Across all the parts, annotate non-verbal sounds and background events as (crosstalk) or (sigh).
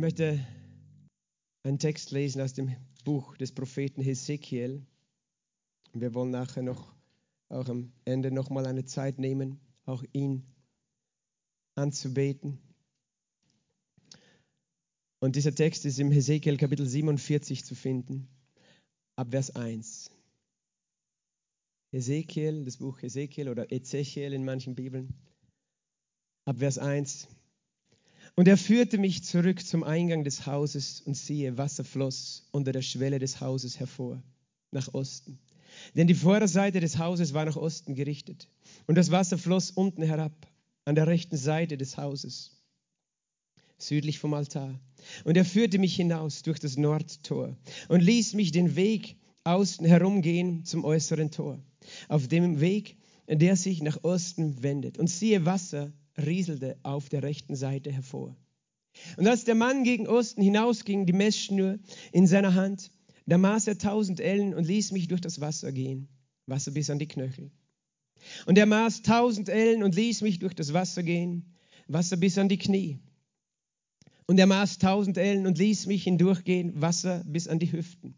möchte einen Text lesen aus dem Buch des Propheten Hesekiel. Wir wollen nachher noch, auch am Ende noch mal eine Zeit nehmen, auch ihn anzubeten. Und dieser Text ist im Hesekiel Kapitel 47 zu finden, ab Vers 1. Hesekiel, das Buch Hesekiel oder Ezechiel in manchen Bibeln, ab Vers 1. Und er führte mich zurück zum Eingang des Hauses und siehe, Wasser floss unter der Schwelle des Hauses hervor, nach Osten. Denn die Vorderseite des Hauses war nach Osten gerichtet. Und das Wasser floss unten herab, an der rechten Seite des Hauses, südlich vom Altar. Und er führte mich hinaus durch das Nordtor und ließ mich den Weg außen herumgehen zum äußeren Tor, auf dem Weg, der sich nach Osten wendet. Und siehe, Wasser rieselte auf der rechten Seite hervor. Und als der Mann gegen Osten hinausging, die Messschnur in seiner Hand, da maß er tausend Ellen und ließ mich durch das Wasser gehen, Wasser bis an die Knöchel. Und er maß tausend Ellen und ließ mich durch das Wasser gehen, Wasser bis an die Knie. Und er maß tausend Ellen und ließ mich hindurchgehen, Wasser bis an die Hüften.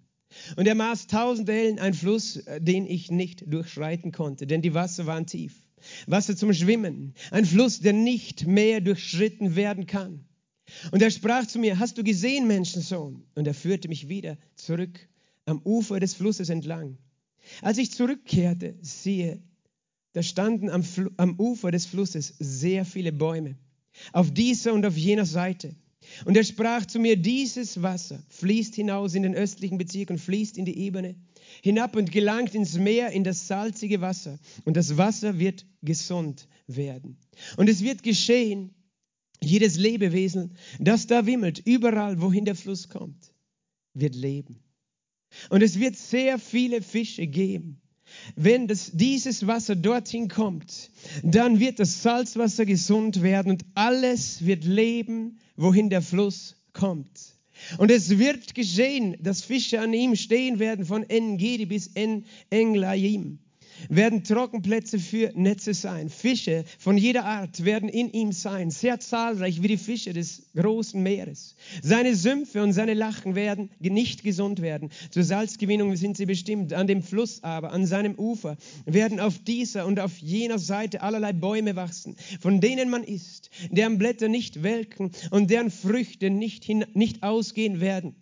Und er maß tausend Ellen, ein Fluss, äh, den ich nicht durchschreiten konnte, denn die Wasser waren tief. Wasser zum Schwimmen, ein Fluss, der nicht mehr durchschritten werden kann. Und er sprach zu mir, hast du gesehen, Menschensohn? Und er führte mich wieder zurück am Ufer des Flusses entlang. Als ich zurückkehrte, siehe, da standen am, am Ufer des Flusses sehr viele Bäume, auf dieser und auf jener Seite. Und er sprach zu mir, dieses Wasser fließt hinaus in den östlichen Bezirk und fließt in die Ebene hinab und gelangt ins Meer, in das salzige Wasser. Und das Wasser wird gesund werden. Und es wird geschehen, jedes Lebewesen, das da wimmelt, überall, wohin der Fluss kommt, wird leben. Und es wird sehr viele Fische geben. Wenn das, dieses Wasser dorthin kommt, dann wird das Salzwasser gesund werden und alles wird leben, wohin der Fluss kommt. Und es wird geschehen, dass Fische an ihm stehen werden von En-Gedi bis En-Englaim werden Trockenplätze für Netze sein. Fische von jeder Art werden in ihm sein, sehr zahlreich wie die Fische des großen Meeres. Seine Sümpfe und seine Lachen werden nicht gesund werden. Zur Salzgewinnung sind sie bestimmt. An dem Fluss aber, an seinem Ufer, werden auf dieser und auf jener Seite allerlei Bäume wachsen, von denen man isst, deren Blätter nicht welken und deren Früchte nicht, hin, nicht ausgehen werden.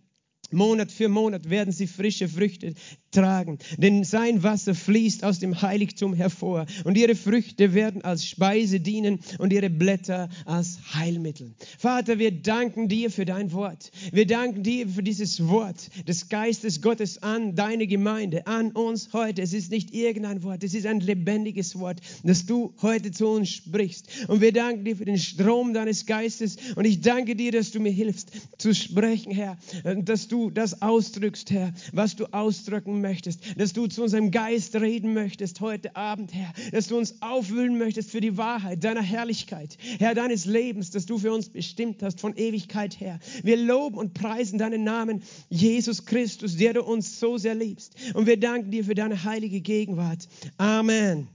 Monat für Monat werden sie frische Früchte tragen, denn sein Wasser fließt aus dem Heiligtum hervor und ihre Früchte werden als Speise dienen und ihre Blätter als Heilmittel. Vater, wir danken dir für dein Wort. Wir danken dir für dieses Wort des Geistes Gottes an deine Gemeinde, an uns heute. Es ist nicht irgendein Wort, es ist ein lebendiges Wort, das du heute zu uns sprichst. Und wir danken dir für den Strom deines Geistes und ich danke dir, dass du mir hilfst zu sprechen, Herr, dass du das ausdrückst, Herr, was du ausdrücken möchtest, dass du zu unserem Geist reden möchtest heute Abend, Herr, dass du uns aufwühlen möchtest für die Wahrheit deiner Herrlichkeit, Herr, deines Lebens, das du für uns bestimmt hast von Ewigkeit her. Wir loben und preisen deinen Namen, Jesus Christus, der du uns so sehr liebst. Und wir danken dir für deine heilige Gegenwart. Amen.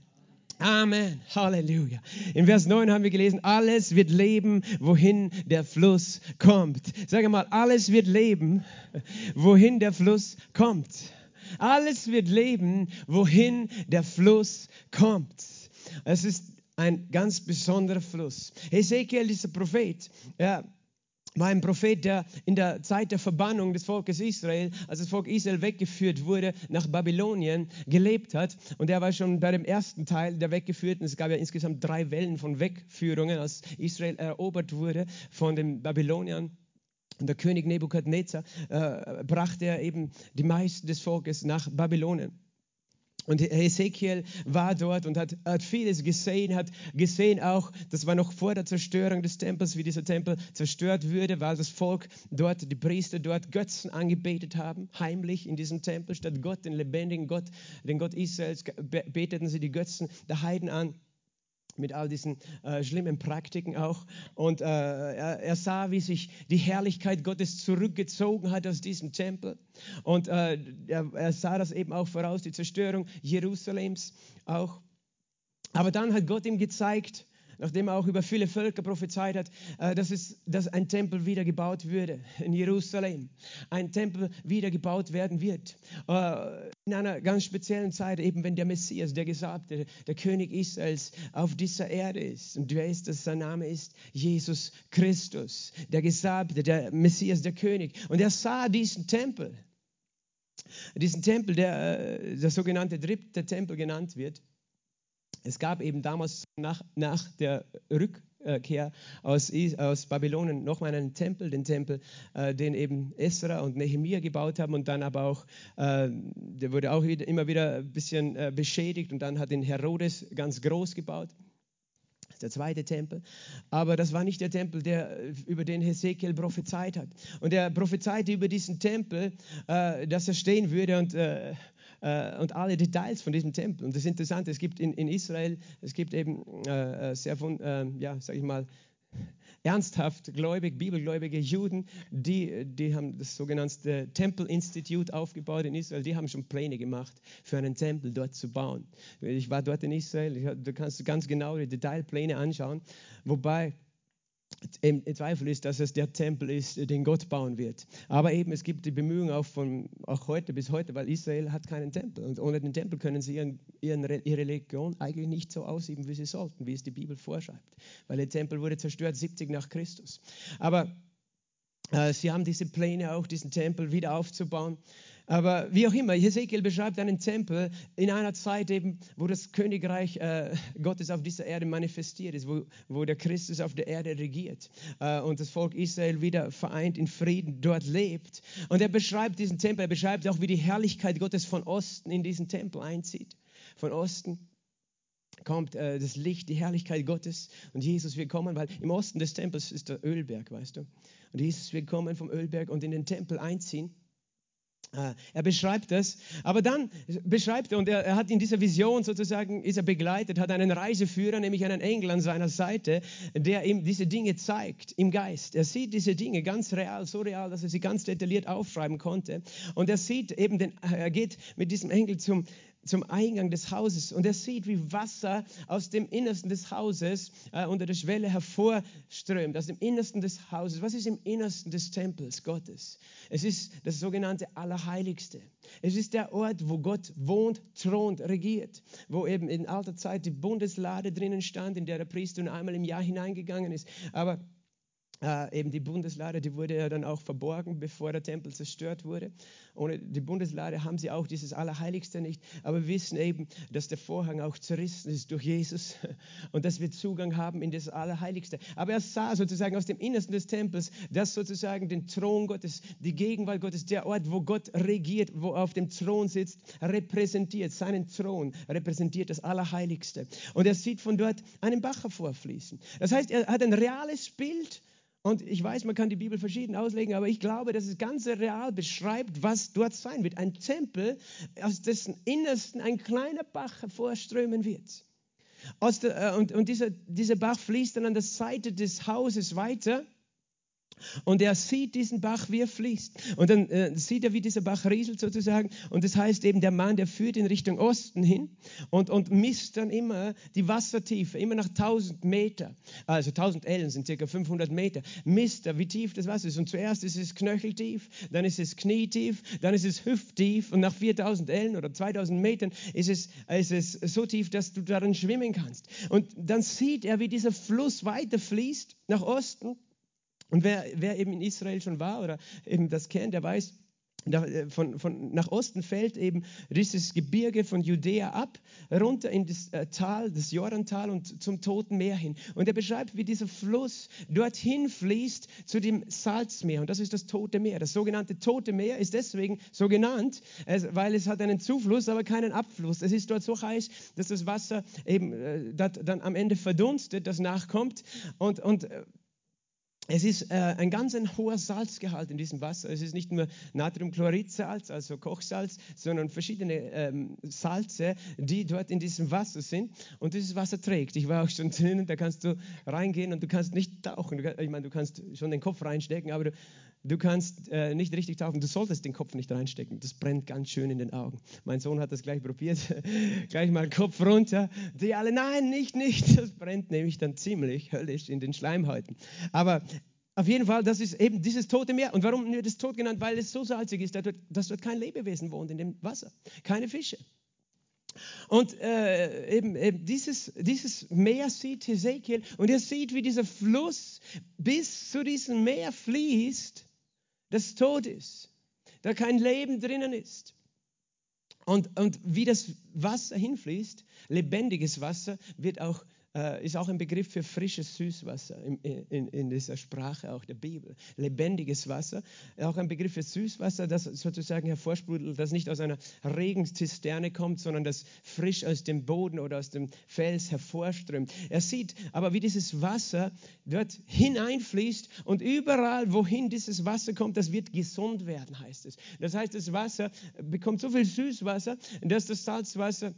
Amen. Halleluja. In Vers 9 haben wir gelesen, alles wird leben, wohin der Fluss kommt. Sage mal, alles wird leben, wohin der Fluss kommt. Alles wird leben, wohin der Fluss kommt. Es ist ein ganz besonderer Fluss. Hesekiel, dieser Prophet, ja, war ein Prophet, der in der Zeit der Verbannung des Volkes Israel, als das Volk Israel weggeführt wurde nach Babylonien, gelebt hat. Und er war schon bei dem ersten Teil der Weggeführten. Es gab ja insgesamt drei Wellen von Wegführungen, als Israel erobert wurde von den Babyloniern. Und der König Nebukadnezar äh, brachte er eben die meisten des Volkes nach Babylonien. Und Ezekiel war dort und hat, hat, vieles gesehen, hat gesehen auch, das war noch vor der Zerstörung des Tempels, wie dieser Tempel zerstört würde, weil das Volk dort, die Priester dort Götzen angebetet haben, heimlich in diesem Tempel, statt Gott, den lebendigen Gott, den Gott Israels, beteten sie die Götzen der Heiden an mit all diesen äh, schlimmen Praktiken auch. Und äh, er, er, sah, wie sich die Herrlichkeit Gottes zurückgezogen hat aus diesem Tempel. Und äh, er, er, sah das eben auch voraus, die Zerstörung Jerusalems auch. Aber dann hat Gott ihm gezeigt, nachdem er auch über viele Völker prophezeit hat, äh, dass, es, dass ein Tempel wieder gebaut würde in Jerusalem. Ein Tempel wieder gebaut werden wird. Äh, in einer ganz speziellen Zeit, eben wenn der Messias, der Gesagte, der König Israels auf dieser Erde ist. Und wer ist das? Sein Name ist Jesus Christus, der Gesagte, der Messias, der König. Und er sah diesen Tempel diesen Tempel, der äh, der sogenannte dritte Tempel genannt wird. Es gab eben damals nach, nach der Rückkehr aus, aus Babylonien nochmal einen Tempel, den Tempel, äh, den eben Esra und Nehemiah gebaut haben und dann aber auch, äh, der wurde auch wieder, immer wieder ein bisschen äh, beschädigt und dann hat den Herodes ganz groß gebaut der zweite Tempel. Aber das war nicht der Tempel, der, über den Hesekiel prophezeit hat. Und er prophezeite über diesen Tempel, äh, dass er stehen würde und, äh, äh, und alle Details von diesem Tempel. Und das ist interessant, es gibt in, in Israel, es gibt eben äh, äh, sehr von, äh, ja, sag ich mal, (laughs) ernsthaft gläubig, bibelgläubige Juden, die, die haben das sogenannte Tempelinstitut aufgebaut in Israel, die haben schon Pläne gemacht, für einen Tempel dort zu bauen. Ich war dort in Israel, du kannst ganz genau die Detailpläne anschauen, wobei im Zweifel ist, dass es der Tempel ist, den Gott bauen wird. Aber eben, es gibt die Bemühungen auch von auch heute bis heute, weil Israel hat keinen Tempel. Und ohne den Tempel können sie ihren, ihren, ihre Religion eigentlich nicht so ausüben, wie sie sollten, wie es die Bibel vorschreibt. Weil der Tempel wurde zerstört 70 nach Christus. Aber äh, sie haben diese Pläne auch, diesen Tempel wieder aufzubauen. Aber wie auch immer, Hesekiel beschreibt einen Tempel in einer Zeit eben, wo das Königreich äh, Gottes auf dieser Erde manifestiert ist, wo, wo der Christus auf der Erde regiert äh, und das Volk Israel wieder vereint in Frieden dort lebt. Und er beschreibt diesen Tempel, er beschreibt auch, wie die Herrlichkeit Gottes von Osten in diesen Tempel einzieht. Von Osten kommt äh, das Licht, die Herrlichkeit Gottes und Jesus wird kommen, weil im Osten des Tempels ist der Ölberg, weißt du. Und Jesus wird kommen vom Ölberg und in den Tempel einziehen. Ah, er beschreibt das, aber dann beschreibt er, und er, er, hat in dieser Vision sozusagen, ist er begleitet, hat einen Reiseführer, nämlich einen Engel an seiner Seite, der ihm diese Dinge zeigt im Geist. Er sieht diese Dinge ganz real, so real, dass er sie ganz detailliert aufschreiben konnte. Und er sieht eben, den, er geht mit diesem Engel zum, zum Eingang des Hauses und er sieht, wie Wasser aus dem Innersten des Hauses äh, unter der Schwelle hervorströmt, aus dem Innersten des Hauses. Was ist im Innersten des Tempels Gottes? Es ist das sogenannte Allerheiligste. Es ist der Ort, wo Gott wohnt, thront, regiert, wo eben in alter Zeit die Bundeslade drinnen stand, in der der Priester nur einmal im Jahr hineingegangen ist. Aber äh, eben die Bundeslade, die wurde ja dann auch verborgen, bevor der Tempel zerstört wurde. Ohne die Bundeslade haben sie auch dieses Allerheiligste nicht. Aber wir wissen eben, dass der Vorhang auch zerrissen ist durch Jesus (laughs) und dass wir Zugang haben in das Allerheiligste. Aber er sah sozusagen aus dem Innersten des Tempels, dass sozusagen den Thron Gottes, die Gegenwart Gottes, der Ort, wo Gott regiert, wo er auf dem Thron sitzt, repräsentiert. Seinen Thron repräsentiert das Allerheiligste. Und er sieht von dort einen Bach hervorfließen. Das heißt, er hat ein reales Bild und ich weiß, man kann die Bibel verschieden auslegen, aber ich glaube, dass es ganz real beschreibt, was dort sein wird. Ein Tempel, aus dessen Innersten ein kleiner Bach hervorströmen wird. Der, äh, und und dieser, dieser Bach fließt dann an der Seite des Hauses weiter und er sieht diesen Bach, wie er fließt. Und dann äh, sieht er, wie dieser Bach rieselt sozusagen. Und das heißt eben, der Mann, der führt in Richtung Osten hin und, und misst dann immer die Wassertiefe, immer nach 1000 Meter. Also 1000 Ellen sind circa 500 Meter. Misst er, wie tief das Wasser ist. Und zuerst ist es knöcheltief, dann ist es knietief, dann ist es hüfttief. Und nach 4000 Ellen oder 2000 Metern ist es, ist es so tief, dass du darin schwimmen kannst. Und dann sieht er, wie dieser Fluss weiter fließt nach Osten und wer, wer eben in Israel schon war oder eben das kennt, der weiß, äh, von, von, nach Osten fällt eben dieses Gebirge von Judäa ab, runter in das äh, Tal, das Jordantal und zum Toten Meer hin. Und er beschreibt, wie dieser Fluss dorthin fließt zu dem Salzmeer. Und das ist das Tote Meer. Das sogenannte Tote Meer ist deswegen so genannt, weil es hat einen Zufluss, aber keinen Abfluss. Es ist dort so heiß, dass das Wasser eben äh, dann am Ende verdunstet, das nachkommt. Und, und es ist äh, ein ganz ein hoher Salzgehalt in diesem Wasser. Es ist nicht nur Natriumchloridsalz, also Kochsalz, sondern verschiedene ähm, Salze, die dort in diesem Wasser sind. Und dieses Wasser trägt. Ich war auch schon drinnen, da kannst du reingehen und du kannst nicht tauchen. Ich meine, du kannst schon den Kopf reinstecken, aber du, du kannst äh, nicht richtig tauchen, du solltest den Kopf nicht reinstecken, das brennt ganz schön in den Augen. Mein Sohn hat das gleich probiert, (laughs) gleich mal Kopf runter. Die alle, nein, nicht, nicht, das brennt nämlich dann ziemlich höllisch in den Schleimhäuten. Aber auf jeden Fall, das ist eben dieses tote Meer. Und warum wird es tot genannt? Weil es so salzig ist, dass dort, dass dort kein Lebewesen wohnt in dem Wasser, keine Fische. Und äh, eben, eben dieses, dieses Meer sieht Hesekiel und er sieht, wie dieser Fluss bis zu diesem Meer fließt, das tot ist, da kein Leben drinnen ist. Und, und wie das Wasser hinfließt, lebendiges Wasser, wird auch äh, ist auch ein Begriff für frisches Süßwasser in, in, in, dieser Sprache auch der Bibel. Lebendiges Wasser, auch ein Begriff für Süßwasser, das sozusagen hervorsprudelt, das nicht aus einer Regenzisterne kommt, sondern das frisch aus dem Boden oder aus dem Fels hervorströmt. Er sieht aber, wie dieses Wasser dort hineinfließt und überall, wohin dieses Wasser kommt, das wird gesund werden, heißt es. Das heißt, das Wasser bekommt so viel Süßwasser, dass das Salzwasser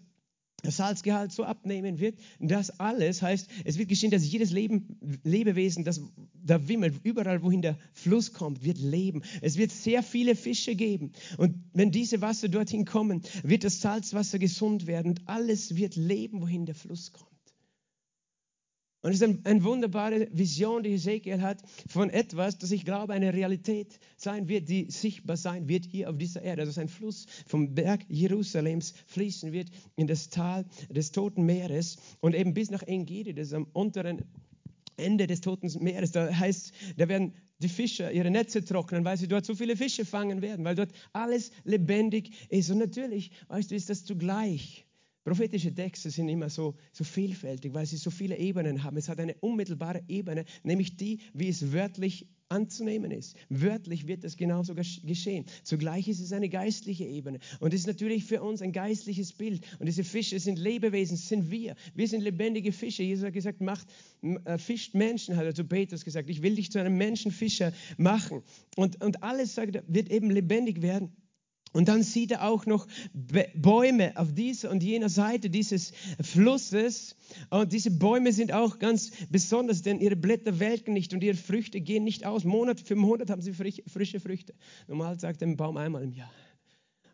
Salzgehalt so abnehmen wird. Das alles heißt, es wird geschehen, dass jedes Leben, Lebewesen, das da wimmelt, überall wohin der Fluss kommt, wird leben. Es wird sehr viele Fische geben. Und wenn diese Wasser dorthin kommen, wird das Salzwasser gesund werden und alles wird leben, wohin der Fluss kommt. Und es ist eine, eine wunderbare Vision, die Ezekiel hat von etwas, das ich glaube eine Realität sein wird, die sichtbar sein wird hier auf dieser Erde. Also ein Fluss vom Berg Jerusalems fließen wird in das Tal des Toten Meeres und eben bis nach Engedi, das ist am unteren Ende des Toten Meeres. Da heißt, da werden die Fischer ihre Netze trocknen, weil sie dort so viele Fische fangen werden, weil dort alles lebendig ist. Und natürlich, weißt du, ist das zugleich Prophetische Texte sind immer so, so vielfältig, weil sie so viele Ebenen haben. Es hat eine unmittelbare Ebene, nämlich die, wie es wörtlich anzunehmen ist. Wörtlich wird das genauso geschehen. Zugleich ist es eine geistliche Ebene. Und es ist natürlich für uns ein geistliches Bild. Und diese Fische sind Lebewesen, sind wir. Wir sind lebendige Fische. Jesus hat gesagt, macht, äh, fischt Menschen, hat er zu Petrus gesagt. Ich will dich zu einem Menschenfischer machen. Und, und alles, sagt wird eben lebendig werden. Und dann sieht er auch noch Bäume auf dieser und jener Seite dieses Flusses. Und diese Bäume sind auch ganz besonders, denn ihre Blätter welken nicht und ihre Früchte gehen nicht aus. Monat für Monat haben sie frische Früchte. Normal sagt ein Baum einmal im Jahr.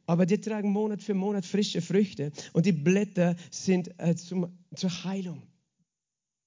Aber die tragen Monat für Monat frische Früchte und die Blätter sind äh, zum, zur Heilung.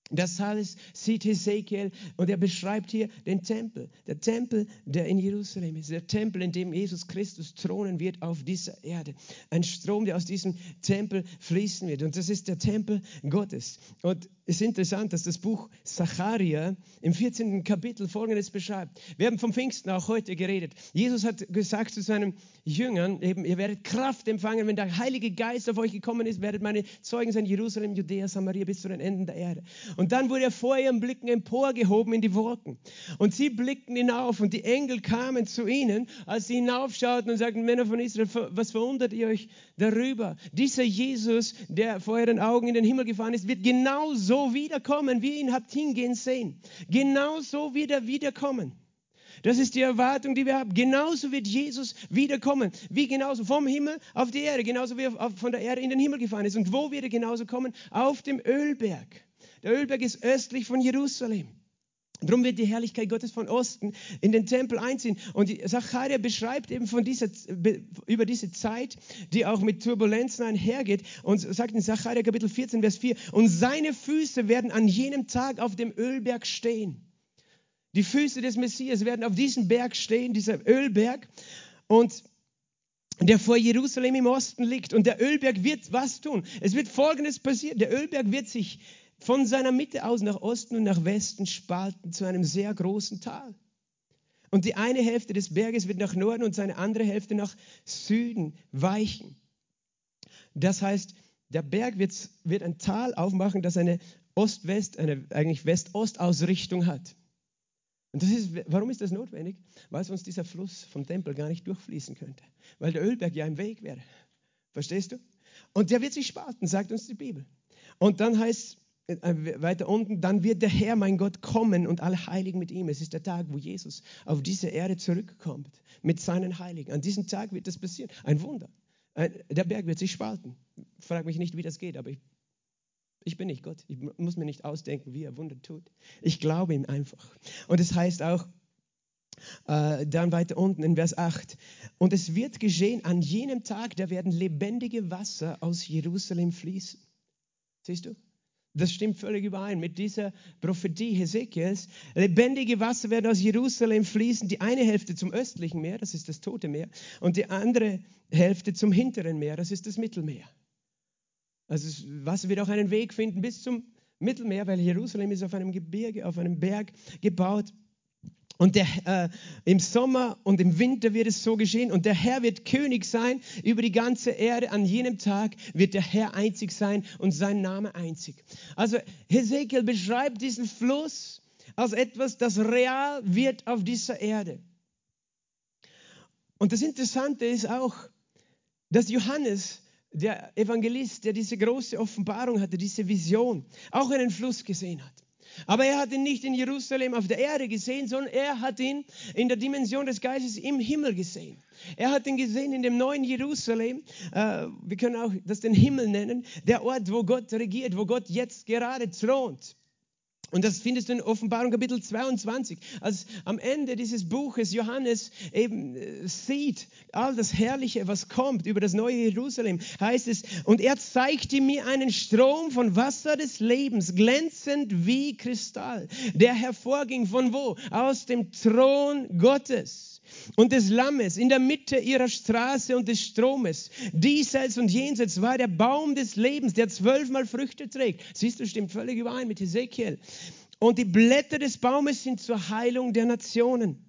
Das alles sieht Hesekiel und er beschreibt hier den Tempel. Der Tempel, der in Jerusalem ist. Der Tempel, in dem Jesus Christus thronen wird auf dieser Erde. Ein Strom, der aus diesem Tempel fließen wird. Und das ist der Tempel Gottes. Und ist interessant, dass das Buch Zacharia im 14. Kapitel Folgendes beschreibt. Wir haben vom Pfingsten auch heute geredet. Jesus hat gesagt zu seinen Jüngern, eben, ihr werdet Kraft empfangen, wenn der Heilige Geist auf euch gekommen ist, werdet meine Zeugen sein, Jerusalem, Judäa, Samaria bis zu den Enden der Erde. Und dann wurde er vor ihren Blicken emporgehoben in die Wolken. Und sie blickten hinauf und die Engel kamen zu ihnen, als sie hinaufschauten und sagten, Männer von Israel, was verwundert ihr euch darüber? Dieser Jesus, der vor euren Augen in den Himmel gefahren ist, wird genauso so wiederkommen, wie ihr ihn habt hingehen sehen. Genauso wird er wiederkommen. Das ist die Erwartung, die wir haben. Genauso wird Jesus wiederkommen. Wie genauso vom Himmel auf die Erde, genauso wie er von der Erde in den Himmel gefahren ist. Und wo wird er genauso kommen? Auf dem Ölberg. Der Ölberg ist östlich von Jerusalem. Darum wird die Herrlichkeit Gottes von Osten in den Tempel einziehen. Und Zacharia beschreibt eben von dieser, über diese Zeit, die auch mit Turbulenzen einhergeht, und sagt in Zacharia Kapitel 14, Vers 4, und seine Füße werden an jenem Tag auf dem Ölberg stehen. Die Füße des Messias werden auf diesem Berg stehen, dieser Ölberg, und der vor Jerusalem im Osten liegt. Und der Ölberg wird was tun? Es wird Folgendes passieren. Der Ölberg wird sich von seiner Mitte aus nach Osten und nach Westen spalten zu einem sehr großen Tal. Und die eine Hälfte des Berges wird nach Norden und seine andere Hälfte nach Süden weichen. Das heißt, der Berg wird, wird ein Tal aufmachen, das eine Ost-West, eine eigentlich West-Ost-Ausrichtung hat. Und das ist, warum ist das notwendig? Weil sonst dieser Fluss vom Tempel gar nicht durchfließen könnte. Weil der Ölberg ja im Weg wäre. Verstehst du? Und der wird sich spalten, sagt uns die Bibel. Und dann heißt äh, weiter unten, dann wird der Herr, mein Gott, kommen und alle Heiligen mit ihm. Es ist der Tag, wo Jesus auf diese Erde zurückkommt mit seinen Heiligen. An diesem Tag wird das passieren. Ein Wunder. Der Berg wird sich spalten. Frag mich nicht, wie das geht, aber ich, ich bin nicht Gott. Ich muss mir nicht ausdenken, wie er Wunder tut. Ich glaube ihm einfach. Und es das heißt auch, Äh, dann weiter unten in Vers 8. Und es wird geschehen, an jenem Tag, da werden lebendige Wasser aus Jerusalem fließen. Siehst du? Das stimmt völlig überein mit dieser Prophetie Hesekiels. Lebendige Wasser werden aus Jerusalem fließen, die eine Hälfte zum östlichen Meer, das ist das Tote Meer, und die andere Hälfte zum hinteren Meer, das ist das Mittelmeer. Also das Wasser wird auch einen Weg finden bis zum Mittelmeer, weil Jerusalem ist auf einem Gebirge, auf einem Berg gebaut. Und der, äh, im Sommer und im Winter wird es so geschehen. Und der Herr wird König sein über die ganze Erde. An jenem Tag wird der Herr einzig sein und sein Name einzig. Also Hesekiel beschreibt diesen Fluss als etwas, das real wird auf dieser Erde. Und das Interessante ist auch, dass Johannes, der Evangelist, der diese große Offenbarung hatte, diese Vision, auch einen Fluss gesehen hat. Aber er hat ihn nicht in Jerusalem auf der Erde gesehen, sondern er hat ihn in der Dimension des Geistes im Himmel gesehen. Er hat ihn gesehen in dem neuen Jerusalem. Äh, wir können auch das den Himmel nennen, der Ort, wo Gott regiert, wo Gott jetzt gerade thront. Und das findest du in Offenbarung Kapitel 22. Als am Ende dieses Buches Johannes eben äh, sieht all das Herrliche, was kommt über das neue Jerusalem, heißt es, und er zeigte mir einen Strom von Wasser des Lebens, glänzend wie Kristall, der hervorging von wo? Aus dem Thron Gottes und des Lammes in der Mitte ihrer Straße und des Stromes. Diesseits und jenseits war der Baum des Lebens, der zwölfmal Früchte trägt. Siehst du, stimmt völlig überein mit Ezekiel. Und die Blätter des Baumes sind zur Heilung der Nationen.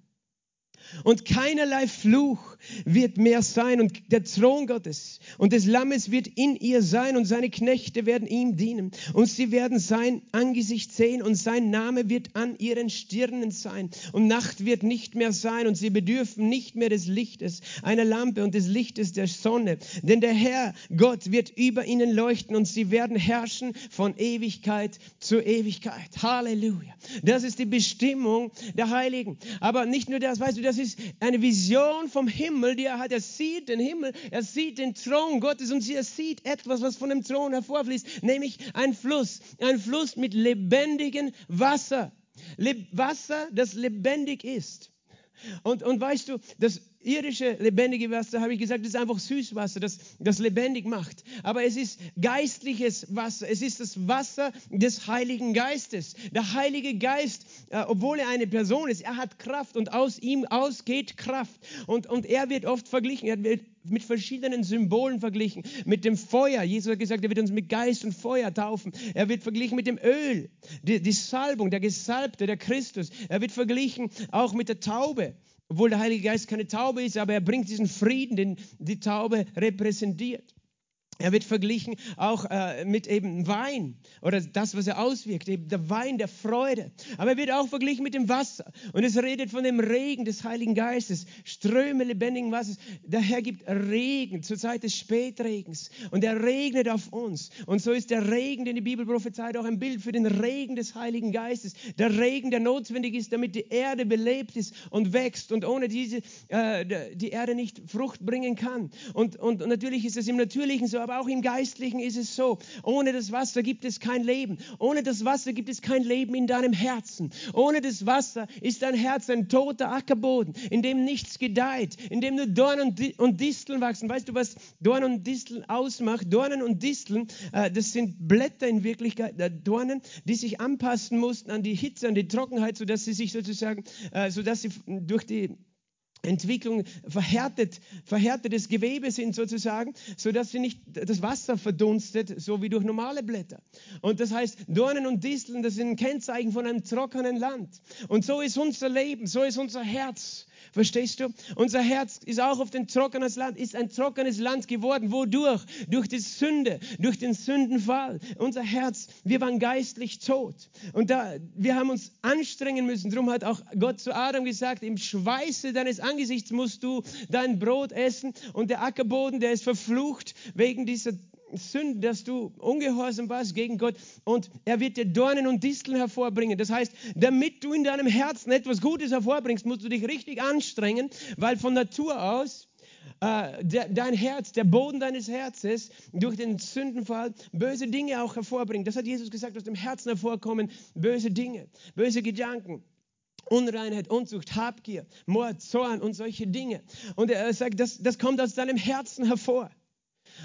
Und keinerlei Fluch wird mehr sein. Und der Thron Gottes und des Lammes wird in ihr sein. Und seine Knechte werden ihm dienen. Und sie werden sein Angesicht sehen. Und sein Name wird an ihren Stirnen sein. Und Nacht wird nicht mehr sein. Und sie bedürfen nicht mehr des Lichtes einer Lampe und des Lichtes der Sonne. Denn der Herr Gott wird über ihnen leuchten. Und sie werden herrschen von Ewigkeit zu Ewigkeit. Halleluja. Das ist die Bestimmung der Heiligen. Aber nicht nur das, weißt du, das ist eine Vision vom Himmel, die er hat. Er sieht den Himmel, er sieht den Thron Gottes und er sieht etwas, was von dem Thron hervorfließt, nämlich ein Fluss, ein Fluss mit lebendigem Wasser. Wasser, das lebendig ist. Und, und weißt du, das irdische lebendige Wasser, habe ich gesagt, ist einfach Süßwasser, das, das lebendig macht. Aber es ist geistliches Wasser. Es ist das Wasser des Heiligen Geistes. Der Heilige Geist, äh, obwohl er eine Person ist, er hat Kraft und aus ihm ausgeht Kraft. Und, und er wird oft verglichen, er wird mit verschiedenen Symbolen verglichen. Mit dem Feuer. Jesus hat gesagt, er wird uns mit Geist und Feuer taufen. Er wird verglichen mit dem Öl, die, die Salbung, der Gesalbte, der Christus. Er wird verglichen auch mit der Taube obwohl der Heilige Geist keine Taube ist, aber er bringt diesen Frieden, den die Taube repräsentiert. Er wird verglichen auch äh, mit eben Wein oder das, was er auswirkt, eben der Wein der Freude. Aber er wird auch verglichen mit dem Wasser. Und es redet von dem Regen des Heiligen Geistes, Ströme lebendigen Wassers. Der Herr gibt Regen zur Zeit des Spätregens und er regnet auf uns. Und so ist der Regen, den die Bibel prophezeit, auch ein Bild für den Regen des Heiligen Geistes. Der Regen, der notwendig ist, damit die Erde belebt ist und wächst und ohne diese äh, die Erde nicht Frucht bringen kann. Und, und, natürlich ist es im Natürlichen so, aber auch im Geistlichen ist es so. Ohne das Wasser gibt es kein Leben. Ohne das Wasser gibt es kein Leben in deinem Herzen. Ohne das Wasser ist dein Herz ein toter Ackerboden, in dem nichts gedeiht, in dem nur Dornen und Disteln wachsen. Weißt du, was Dornen und Disteln ausmacht? Dornen und Disteln, äh, das sind Blätter in Wirklichkeit, äh, Dornen, die sich anpassen mussten an die Hitze, an die Trockenheit, sodass sie sich sozusagen, äh, sodass sie durch die Entwicklung verhärtet, verhärtetes Gewebe sind sozusagen, so dass sie nicht das Wasser verdunstet, so wie durch normale Blätter. Und das heißt, Dornen und Disteln, das sind ein Kennzeichen von einem trockenen Land. Und so ist unser Leben, so ist unser Herz. Verstehst du? Unser Herz ist auch auf ein trockenes Land, ist ein trockenes Land geworden. Wodurch? Durch die Sünde, durch den Sündenfall. Unser Herz, wir waren geistlich tot. Und da, wir haben uns anstrengen müssen. Darum hat auch Gott zu Adam gesagt, im Schweiße deines Angesichts musst du dein Brot essen. Und der Ackerboden, der ist verflucht wegen dieser Sünden, dass du ungehorsam warst gegen Gott und er wird dir Dornen und Disteln hervorbringen. Das heißt, damit du in deinem Herzen etwas Gutes hervorbringst, musst du dich richtig anstrengen, weil von Natur aus äh, de, dein Herz, der Boden deines Herzens durch den Sündenfall böse Dinge auch hervorbringt. Das hat Jesus gesagt, aus dem Herzen hervorkommen böse Dinge, böse Gedanken. Unreinheit, Unzucht, Habgier, Mord, Zorn und solche Dinge. Und er sagt, das, das kommt aus deinem Herzen hervor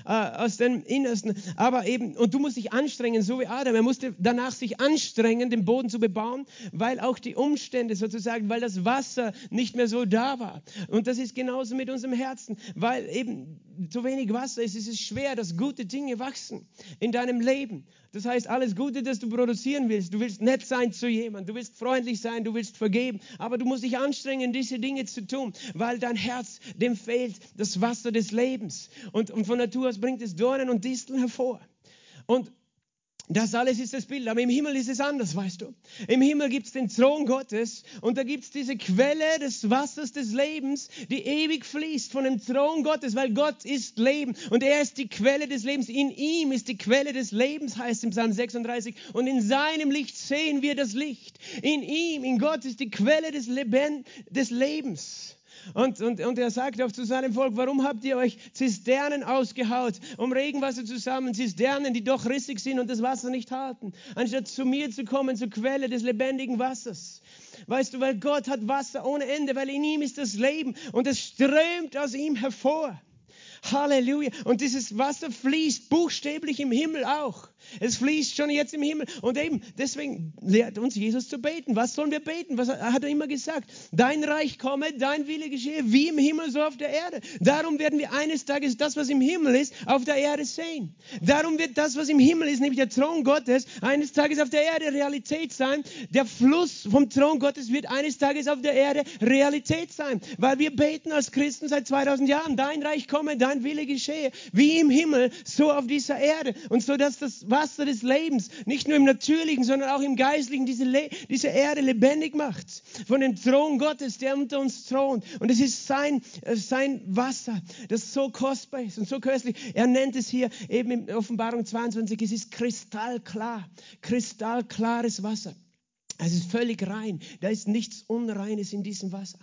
aus dem Innersten. Aber eben, und du musst dich anstrengen, so wie Adam. Er musste danach sich anstrengen, den Boden zu bebauen, weil auch die Umstände sozusagen, weil das Wasser nicht mehr so da war. Und das ist genauso mit unserem Herzen, weil eben zu wenig Wasser ist, ist es schwer, dass gute Dinge wachsen in deinem Leben. Das heißt, alles Gute, das du produzieren willst, du willst nett sein zu jemandem, du willst freundlich sein, du willst vergeben, aber du musst dich anstrengen, diese Dinge zu tun, weil dein Herz, dem fehlt das Wasser des Lebens. Und, und von Natur aus bringt es Dornen und Disteln hervor. Und das alles ist das Bild, aber im Himmel ist es anders, weißt du. Im Himmel gibt es den Thron Gottes und da gibt es diese Quelle des Wassers des Lebens, die ewig fließt von dem Thron Gottes, weil Gott ist Leben und er ist die Quelle des Lebens. In ihm ist die Quelle des Lebens, heißt im Psalm 36. Und in seinem Licht sehen wir das Licht. In ihm, in Gott ist die Quelle des, Leben, des Lebens. Und, und, und er sagt auch zu seinem Volk, warum habt ihr euch Zisternen ausgehaut, um Regenwasser zu sammeln, Zisternen, die doch rissig sind und das Wasser nicht halten, anstatt zu mir zu kommen, zur Quelle des lebendigen Wassers. Weißt du, weil Gott hat Wasser ohne Ende, weil in ihm ist das Leben und es strömt aus ihm hervor. Halleluja. Und dieses Wasser fließt buchstäblich im Himmel auch. Es fließt schon jetzt im Himmel. Und eben, deswegen lehrt uns Jesus zu beten. Was sollen wir beten? Was hat er immer gesagt? Dein Reich komme, dein Wille geschehe, wie im Himmel, so auf der Erde. Darum werden wir eines Tages das, was im Himmel ist, auf der Erde sehen. Darum wird das, was im Himmel ist, nämlich der Thron Gottes, eines Tages auf der Erde Realität sein. Der Fluss vom Thron Gottes wird eines Tages auf der Erde Realität sein. Weil wir beten als Christen seit 2000 Jahren, dein Reich komme, dein Wille geschehe, wie im Himmel, so auf dieser Erde. Und so, dass das Wasser des Lebens, nicht nur im Natürlichen, sondern auch im Geistlichen, diese, Le diese Erde lebendig macht. Von dem Thron Gottes, der unter uns thront. Und es ist sein, äh, sein Wasser, das so kostbar ist und so köstlich. Er nennt es hier eben in Offenbarung 22, es ist kristallklar, kristallklares Wasser. Es ist völlig rein. Da ist nichts Unreines in diesem Wasser.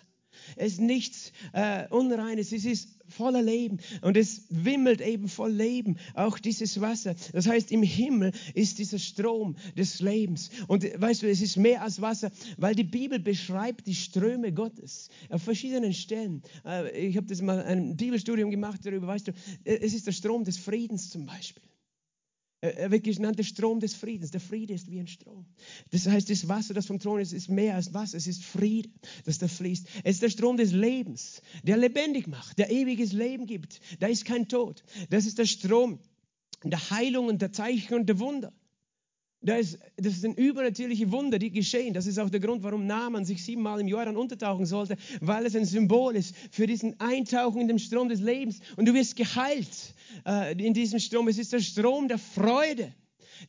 Es ist nichts äh, Unreines. Es ist voller Leben und es wimmelt eben voll Leben, auch dieses Wasser. Das heißt, im Himmel ist dieser Strom des Lebens. Und weißt du, es ist mehr als Wasser, weil die Bibel beschreibt die Ströme Gottes auf verschiedenen Stellen. Äh, ich habe das mal ein Bibelstudium gemacht darüber, weißt du, es ist der Strom des Friedens zum Beispiel. Wird genannt der Strom des Friedens. Der Friede ist wie ein Strom. Das heißt, das Wasser, das vom Thron ist, ist mehr als Wasser. Es ist Friede, das da fließt. Es ist der Strom des Lebens, der lebendig macht, der ewiges Leben gibt. Da ist kein Tod. Das ist der Strom der Heilung und der Zeichen und der Wunder. Da ist, das sind übernatürliche Wunder, die geschehen. Das ist auch der Grund, warum Naaman sich siebenmal im Jordan untertauchen sollte, weil es ein Symbol ist für diesen Eintauchen in den Strom des Lebens. Und du wirst geheilt äh, in diesem Strom. Es ist der Strom der Freude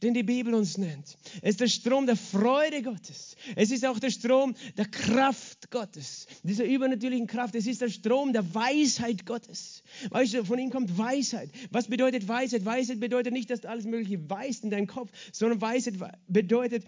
den die Bibel uns nennt. Es ist der Strom der Freude Gottes. Es ist auch der Strom der Kraft Gottes, dieser übernatürlichen Kraft. Es ist der Strom der Weisheit Gottes. Weißt du, von ihm kommt Weisheit. Was bedeutet Weisheit? Weisheit bedeutet nicht, dass du alles Mögliche weißt in deinem Kopf, sondern Weisheit bedeutet,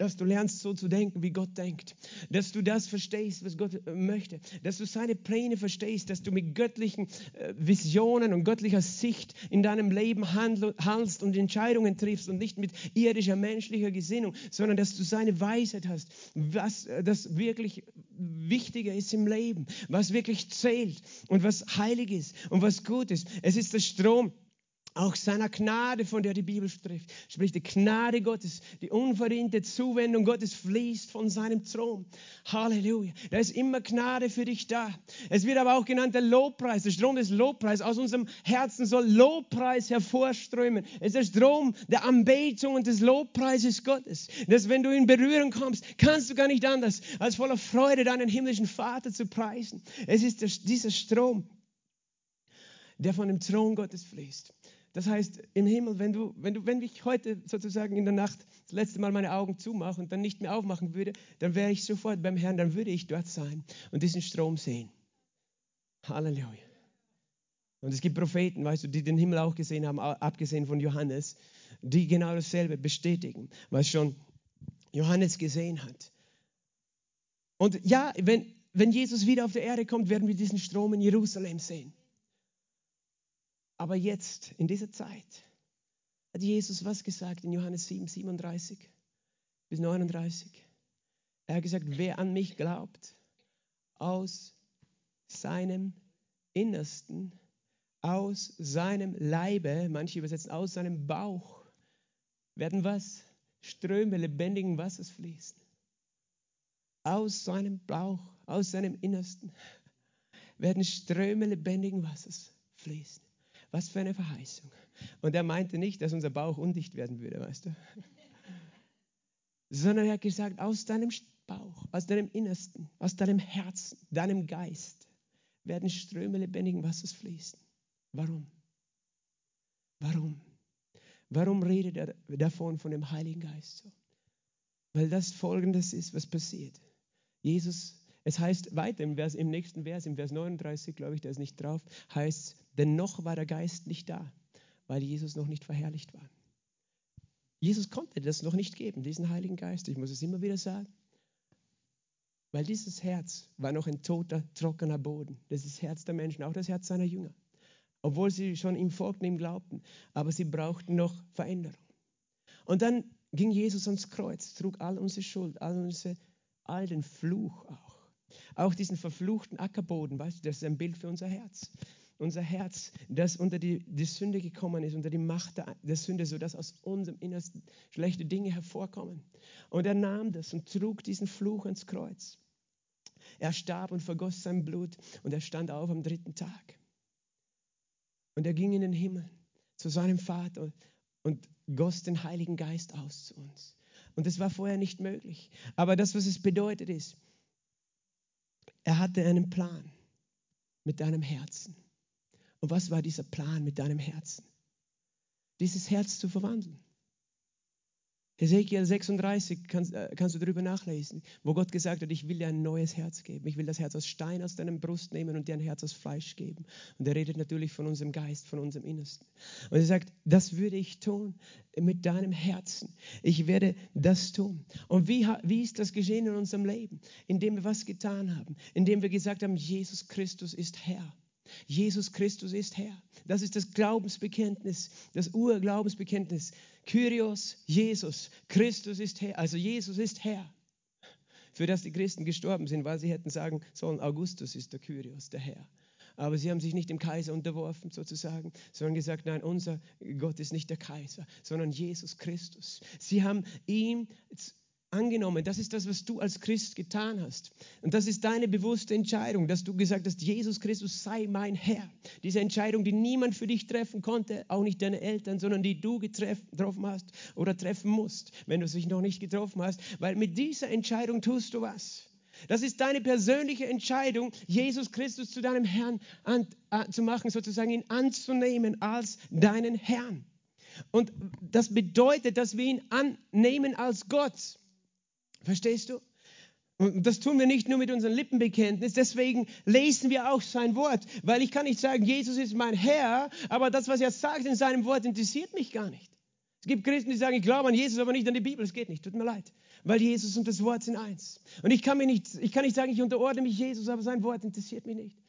dass du lernst so zu denken, wie Gott denkt, dass du das verstehst, was Gott äh, möchte, dass du seine Pläne verstehst, dass du mit göttlichen äh, Visionen und göttlicher Sicht in deinem Leben handelst und Entscheidungen triffst und nicht mit irdischer, menschlicher Gesinnung, sondern dass du seine Weisheit hast, was äh, das wirklich Wichtige ist im Leben, was wirklich zählt und was heilig ist und was gut ist. Es ist der Strom auch seiner Gnade, von der die Bibel spricht, spricht die Gnade Gottes, die unverdiente Zuwendung Gottes fließt von seinem Thron. Halleluja. Da ist immer Gnade für dich da. Es wird aber auch genannt der Lobpreis, der Strom des Lobpreis. Aus unserem Herzen soll Lobpreis hervorströmen. Es ist der Strom der Anbetung und des Lobpreises Gottes. Dass wenn du in Berührung kommst, kannst du gar nicht anders, als voller Freude deinen himmlischen Vater zu preisen. Es ist dieser Strom, der von dem Thron Gottes fließt. Das heißt, im Himmel, wenn du, wenn du, wenn ich heute sozusagen in der Nacht das letzte Mal meine Augen zumache und dann nicht mehr aufmachen würde, dann wäre ich sofort beim Herrn, dann würde ich dort sein und diesen Strom sehen. Halleluja. Und es gibt Propheten, weißt du, die den Himmel auch gesehen haben, abgesehen von Johannes, die genau dasselbe bestätigen, was schon Johannes gesehen hat. Und ja, wenn, wenn Jesus wieder auf die Erde kommt, werden wir diesen Strom in Jerusalem sehen. Aber jetzt, in dieser Zeit, hat Jesus was gesagt in Johannes 7, 37 bis 39? Er hat gesagt, wer an mich glaubt, aus seinem Innersten, aus seinem Leibe, manche übersetzen aus seinem Bauch, werden was? Ströme lebendigen Wassers fließen. Aus seinem Bauch, aus seinem Innersten werden Ströme lebendigen Wassers fließen. Was für eine Verheißung. Und er meinte nicht, dass unser Bauch undicht werden würde, weißt du? Sondern er hat gesagt, aus deinem Bauch, aus deinem Innersten, aus deinem Herzen, deinem Geist werden Ströme lebendigen Wassers fließen. Warum? Warum? Warum redet er davon, von dem Heiligen Geist so? Weil das Folgendes ist, was passiert. Jesus, es heißt weiter im, Vers, im nächsten Vers, im Vers 39, glaube ich, da ist nicht drauf, heißt, denn noch war der Geist nicht da, weil Jesus noch nicht verherrlicht war. Jesus konnte das noch nicht geben, diesen Heiligen Geist. Ich muss es immer wieder sagen. Weil dieses Herz war noch ein toter, trockener Boden. Das ist das Herz der Menschen, auch das Herz seiner Jünger obwohl sie schon ihm folgten, ihm glaubten. Aber sie brauchten noch Veränderung. Und dann ging Jesus ans Kreuz, trug all unsere Schuld, all, unsere, all den Fluch auch. Auch diesen verfluchten Ackerboden, weißt du, das ist ein Bild für unser Herz. Unser Herz, das unter die, die Sünde gekommen ist, unter die Macht der, der Sünde, sodass aus unserem Innersten schlechte Dinge hervorkommen. Und er nahm das und trug diesen Fluch ans Kreuz. Er starb und vergoss sein Blut und er stand auf am dritten Tag. Und er ging in den Himmel zu seinem Vater und goss den Heiligen Geist aus zu uns. Und das war vorher nicht möglich. Aber das, was es bedeutet, ist, er hatte einen Plan mit deinem Herzen. Und was war dieser Plan mit deinem Herzen? Dieses Herz zu verwandeln. Ezekiel 36 kannst, äh, kannst du darüber nachlesen, wo Gott gesagt hat, ich will dir ein neues Herz geben. Ich will das Herz aus Stein aus deinem Brust nehmen und dir ein Herz aus Fleisch geben. Und er redet natürlich von unserem Geist, von unserem Innersten. Und er sagt, das würde ich tun mit deinem Herzen. Ich werde das tun. Und wie, wie ist das geschehen in unserem Leben? Indem wir was getan haben. Indem wir gesagt haben, Jesus Christus ist Herr. Jesus Christus ist Herr. Das ist das Glaubensbekenntnis, das Urglaubensbekenntnis. Kyrios, Jesus, Christus ist Herr. Also Jesus ist Herr. Für das die Christen gestorben sind, weil sie hätten sagen sollen, Augustus ist der Kyrios, der Herr. Aber sie haben sich nicht dem Kaiser unterworfen, sozusagen, sondern gesagt, nein, unser Gott ist nicht der Kaiser, sondern Jesus Christus. Sie haben ihm angenommen. Das ist das, was du als Christ getan hast. Und das ist deine bewusste Entscheidung, dass du gesagt hast, Jesus Christus sei mein Herr. Diese Entscheidung, die niemand für dich treffen konnte, auch nicht deine Eltern, sondern die du getroffen hast oder treffen musst, wenn du dich noch nicht getroffen hast. Weil mit dieser Entscheidung tust du was. Das ist deine persönliche Entscheidung, Jesus Christus zu deinem Herrn an, uh, zu machen, sozusagen ihn anzunehmen als deinen Herrn. Und das bedeutet, dass wir ihn annehmen als Gott. Verstehst du? Und das tun wir nicht nur mit unserem Lippenbekenntnis, deswegen lesen wir auch sein Wort, weil ich kann nicht sagen, Jesus ist mein Herr, aber das, was er sagt in seinem Wort, interessiert mich gar nicht. Es gibt Christen, die sagen, ich glaube an Jesus, aber nicht an die Bibel. Es geht nicht, tut mir leid, weil Jesus und das Wort sind eins. Und ich kann, mir nicht, ich kann nicht sagen, ich unterordne mich Jesus, aber sein Wort interessiert mich nicht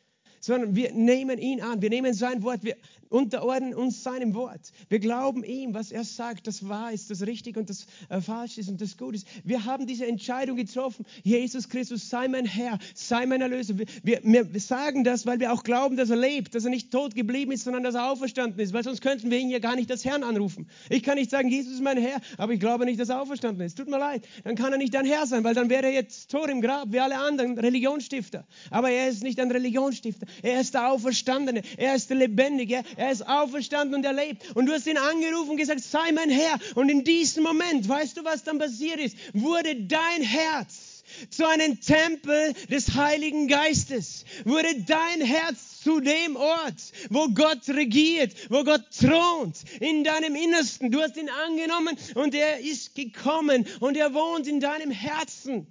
sondern wir nehmen ihn an. Wir nehmen sein Wort, wir unterordnen uns seinem Wort. Wir glauben ihm, was er sagt, das wahr ist, das richtig und das äh, falsch ist und das gut ist. Wir haben diese Entscheidung getroffen. Jesus Christus, sei mein Herr, sei mein Erlöser. Wir, wir, wir sagen das, weil wir auch glauben, dass er lebt, dass er nicht tot geblieben ist, sondern dass er auferstanden ist, weil sonst könnten wir ihn ja gar nicht als Herrn anrufen. Ich kann nicht sagen, Jesus ist mein Herr, aber ich glaube nicht, dass er auferstanden ist. Tut mir leid. Dann kann er nicht dein Herr sein, weil dann wäre er jetzt tot im Grab, wie alle anderen Religionsstifter. Aber er ist nicht ein Religionsstifter. Er ist der Auferstandene. Er ist der Lebendige. Er ist auferstanden und er lebt. Und du hast ihn angerufen und gesagt, sei mein Herr. Und in diesem Moment, weißt du, was dann passiert ist? Wurde dein Herz zu einem Tempel des Heiligen Geistes. Wurde dein Herz zu dem Ort, wo Gott regiert, wo Gott thront, in deinem Innersten. Du hast ihn angenommen und er ist gekommen und er wohnt in deinem Herzen.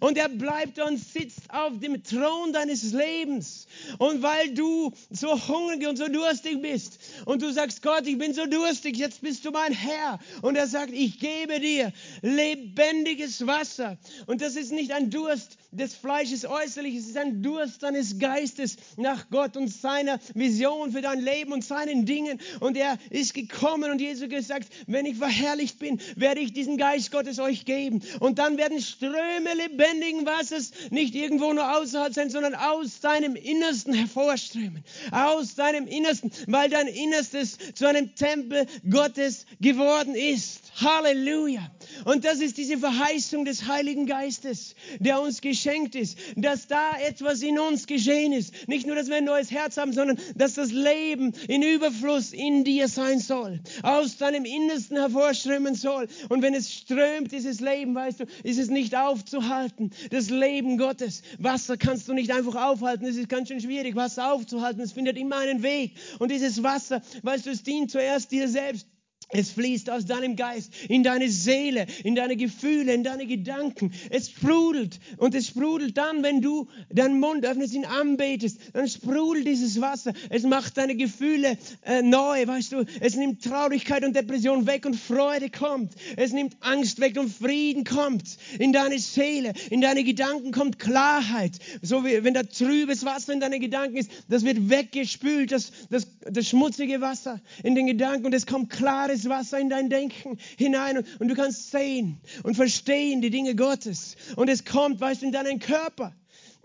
Und er bleibt und sitzt auf dem Thron deines Lebens. Und weil du so hungrig und so durstig bist und du sagst, Gott, ich bin so durstig, jetzt bist du mein Herr. Und er sagt, ich gebe dir lebendiges Wasser. Und das ist nicht ein Durst, des Fleisches äußerlich, es ist ein Durst deines Geistes nach Gott und seiner Vision für dein Leben und seinen Dingen. Und er ist gekommen und Jesus gesagt, wenn ich verherrlicht bin, werde ich diesen Geist Gottes euch geben. Und dann werden Ströme lebendigen Wassers nicht irgendwo nur außerhalb sein, sondern aus deinem Innersten hervorströmen. Aus deinem Innersten, weil dein Innerstes zu einem Tempel Gottes geworden ist. Halleluja. Und das ist diese Verheißung des Heiligen Geistes, der uns geschenkt ist, dass da etwas in uns geschehen ist. Nicht nur, dass wir ein neues Herz haben, sondern dass das Leben in Überfluss in dir sein soll, aus deinem Innersten hervorströmen soll. Und wenn es strömt, dieses Leben, weißt du, ist es nicht aufzuhalten. Das Leben Gottes. Wasser kannst du nicht einfach aufhalten. Es ist ganz schön schwierig, Wasser aufzuhalten. Es findet immer einen Weg. Und dieses Wasser, weißt du, es dient zuerst dir selbst. Es fließt aus deinem Geist in deine Seele, in deine Gefühle, in deine Gedanken. Es sprudelt und es sprudelt dann, wenn du deinen Mund öffnest, ihn anbetest, dann sprudelt dieses Wasser. Es macht deine Gefühle äh, neu, weißt du. Es nimmt Traurigkeit und Depression weg und Freude kommt. Es nimmt Angst weg und Frieden kommt. In deine Seele, in deine Gedanken kommt Klarheit. So wie wenn da trübes Wasser in deine Gedanken ist, das wird weggespült, das, das, das schmutzige Wasser in den Gedanken und es kommt klares klares Wasser in dein Denken hinein und, und du kannst sehen und verstehen die Dinge Gottes. Und es kommt, weißt du, in deinen Körper.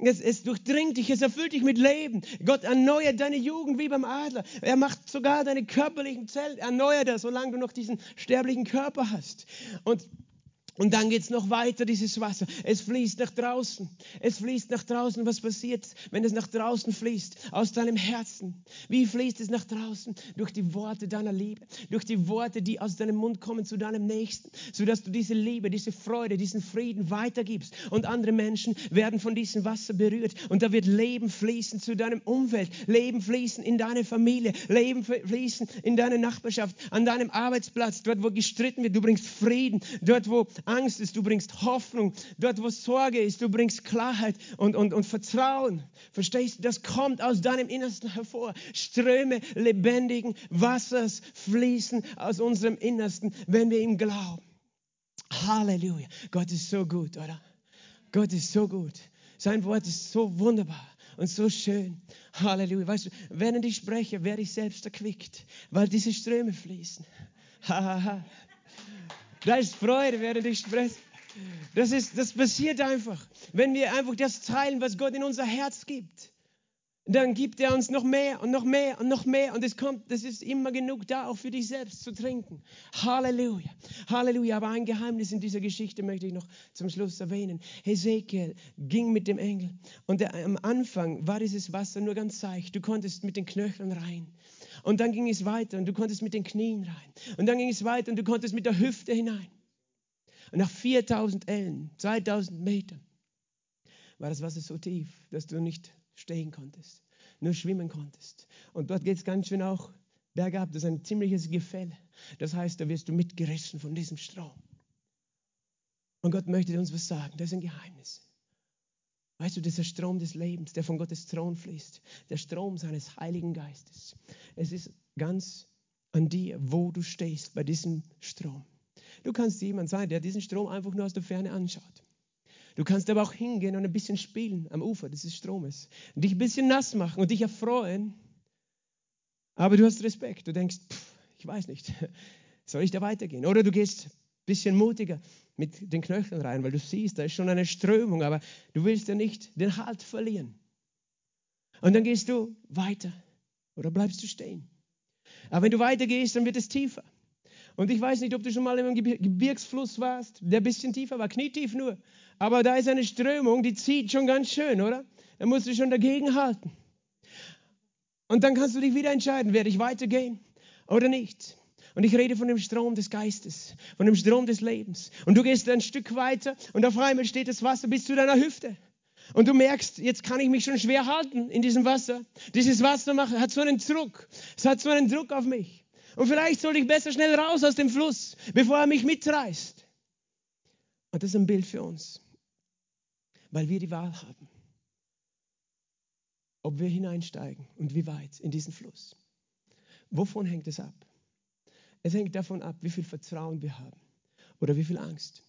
Es, es, durchdringt dich, es erfüllt dich mit Leben. Gott erneuert deine Jugend wie beim Adler. Er macht sogar deine körperlichen Zellen, erneuert er, solange du noch diesen sterblichen Körper hast. Und und dann geht's noch weiter, dieses Wasser. Es fließt nach draußen. Es fließt nach draußen. Was passiert, wenn es nach draußen fließt? Aus deinem Herzen. Wie fließt es nach draußen? Durch die Worte deiner Liebe. Durch die Worte, die aus deinem Mund kommen zu deinem Nächsten. Sodass du diese Liebe, diese Freude, diesen Frieden weitergibst. Und andere Menschen werden von diesem Wasser berührt. Und da wird Leben fließen zu deinem Umfeld. Leben fließen in deine Familie. Leben fließen in deine Nachbarschaft. An deinem Arbeitsplatz. Dort, wo gestritten wird. Du bringst Frieden. Dort, wo Angst ist, du bringst Hoffnung. Dort, wo Sorge ist, du bringst Klarheit und, und, und Vertrauen. Verstehst du? Das kommt aus deinem Innersten hervor. Ströme lebendigen Wassers fließen aus unserem Innersten, wenn wir ihm glauben. Halleluja. Gott ist so gut, oder? Gott ist so gut. Sein Wort ist so wunderbar und so schön. Halleluja. Weißt du, während ich spreche, werde ich selbst erquickt, weil diese Ströme fließen. Ha, ha, ha. Da ist Freude, während ich spreche. Das, ist, das passiert einfach, wenn wir einfach das teilen, was Gott in unser Herz gibt. Dann gibt er uns noch mehr und noch mehr und noch mehr und es kommt, das ist immer genug da, auch für dich selbst zu trinken. Halleluja, Halleluja. Aber ein Geheimnis in dieser Geschichte möchte ich noch zum Schluss erwähnen. Hesekiel ging mit dem Engel und der, am Anfang war dieses Wasser nur ganz seicht. Du konntest mit den Knöcheln rein. Und dann ging es weiter und du konntest mit den Knien rein. Und dann ging es weiter und du konntest mit der Hüfte hinein. Und nach 4000 Ellen, 2000 Metern, war das Wasser so tief, dass du nicht stehen konntest, nur schwimmen konntest. Und dort geht es ganz schön auch bergab. Das ist ein ziemliches Gefälle. Das heißt, da wirst du mitgerissen von diesem Strom. Und Gott möchte uns was sagen. Das ist ein Geheimnis. Weißt du, dieser Strom des Lebens, der von Gottes Thron fließt, der Strom seines Heiligen Geistes. Es ist ganz an dir, wo du stehst bei diesem Strom. Du kannst jemand sein, der diesen Strom einfach nur aus der Ferne anschaut. Du kannst aber auch hingehen und ein bisschen spielen am Ufer dieses Stromes dich ein bisschen nass machen und dich erfreuen. Aber du hast Respekt. Du denkst, pff, ich weiß nicht, (laughs) soll ich da weitergehen? Oder du gehst bisschen mutiger mit den Knöcheln rein, weil du siehst, da ist schon eine Strömung, aber du willst ja nicht den Halt verlieren. Und dann gehst du weiter oder bleibst du stehen. Aber wenn du weitergehst, dann wird es tiefer. Und ich weiß nicht, ob du schon mal im Gebirgsfluss warst, der ein bisschen tiefer war, knietief nur. Aber da ist eine Strömung, die zieht schon ganz schön, oder? Da musst du schon dagegen halten. Und dann kannst du dich wieder entscheiden, werde ich weitergehen oder nicht. Und ich rede von dem Strom des Geistes, von dem Strom des Lebens. Und du gehst ein Stück weiter und auf einmal steht das Wasser bis zu deiner Hüfte. Und du merkst, jetzt kann ich mich schon schwer halten in diesem Wasser. Dieses Wasser macht, hat so einen Druck. Es hat so einen Druck auf mich. Und vielleicht sollte ich besser schnell raus aus dem Fluss, bevor er mich mitreißt. Und das ist ein Bild für uns, weil wir die Wahl haben, ob wir hineinsteigen und wie weit in diesen Fluss. Wovon hängt es ab? Es hängt davon ab, wie viel Vertrauen wir haben oder wie viel Angst.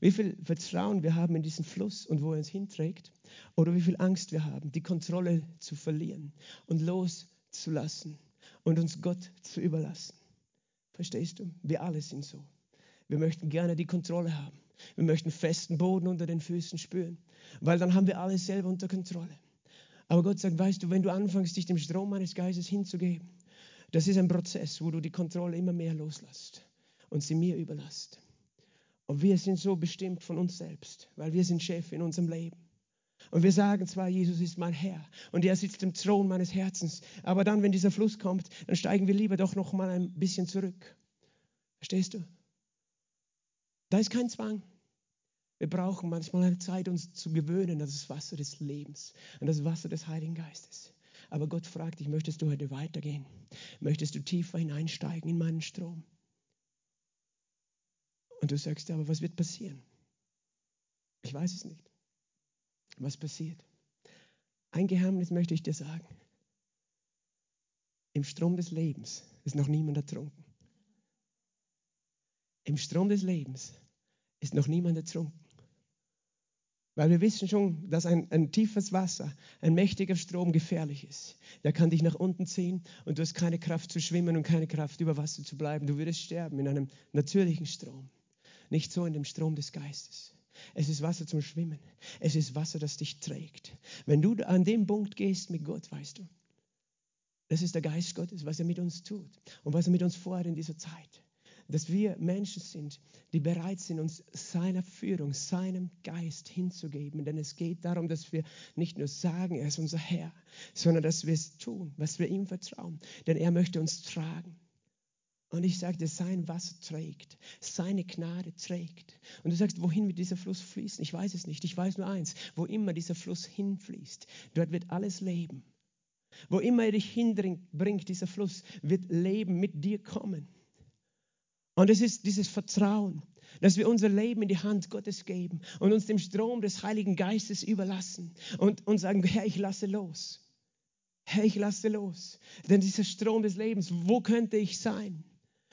Wie viel Vertrauen wir haben in diesen Fluss und wo er uns hinträgt. Oder wie viel Angst wir haben, die Kontrolle zu verlieren und loszulassen und uns Gott zu überlassen. Verstehst du? Wir alle sind so. Wir möchten gerne die Kontrolle haben. Wir möchten festen Boden unter den Füßen spüren, weil dann haben wir alles selber unter Kontrolle. Aber Gott sagt, weißt du, wenn du anfängst, dich dem Strom meines Geistes hinzugeben, das ist ein Prozess, wo du die Kontrolle immer mehr loslässt und sie mir überlässt. Und wir sind so bestimmt von uns selbst, weil wir sind Chef in unserem Leben. Und wir sagen zwar, Jesus ist mein Herr und er sitzt im Thron meines Herzens, aber dann, wenn dieser Fluss kommt, dann steigen wir lieber doch noch mal ein bisschen zurück. Verstehst du? Da ist kein Zwang. Wir brauchen manchmal eine Zeit, uns zu gewöhnen an das Wasser des Lebens, an das Wasser des Heiligen Geistes. Aber Gott fragt dich, möchtest du heute weitergehen? Möchtest du tiefer hineinsteigen in meinen Strom? Und du sagst, aber was wird passieren? Ich weiß es nicht. Was passiert? Ein Geheimnis möchte ich dir sagen. Im Strom des Lebens ist noch niemand ertrunken. Im Strom des Lebens ist noch niemand ertrunken. Weil wir wissen schon, dass ein, ein, tiefes Wasser, ein mächtiger Strom gefährlich ist. Der kann dich nach unten ziehen und du hast keine Kraft zu schwimmen und keine Kraft über Wasser zu bleiben. Du würdest sterben in einem natürlichen Strom. Nicht so in dem Strom des Geistes. Es ist Wasser zum Schwimmen. Es ist Wasser, das dich trägt. Wenn du an dem Punkt gehst mit Gott, weißt du, das ist der Geist Gottes, was er mit uns tut und was er mit uns vorhat in dieser Zeit. Dass wir Menschen sind, die bereit sind, uns seiner Führung, seinem Geist hinzugeben. Denn es geht darum, dass wir nicht nur sagen, er ist unser Herr, sondern dass wir es tun, was wir ihm vertrauen. Denn er möchte uns tragen. Und ich sagte, sein Wasser trägt, seine Gnade trägt. Und du sagst, wohin wird dieser Fluss fließen? Ich weiß es nicht. Ich weiß nur eins, wo immer dieser Fluss hinfließt, dort wird alles leben. Wo immer er dich hinbringt, dieser Fluss, wird Leben mit dir kommen. Und es ist dieses Vertrauen, dass wir unser Leben in die Hand Gottes geben und uns dem Strom des Heiligen Geistes überlassen und, und sagen, Herr, ich lasse los. Herr, ich lasse los. Denn dieser Strom des Lebens, wo könnte ich sein?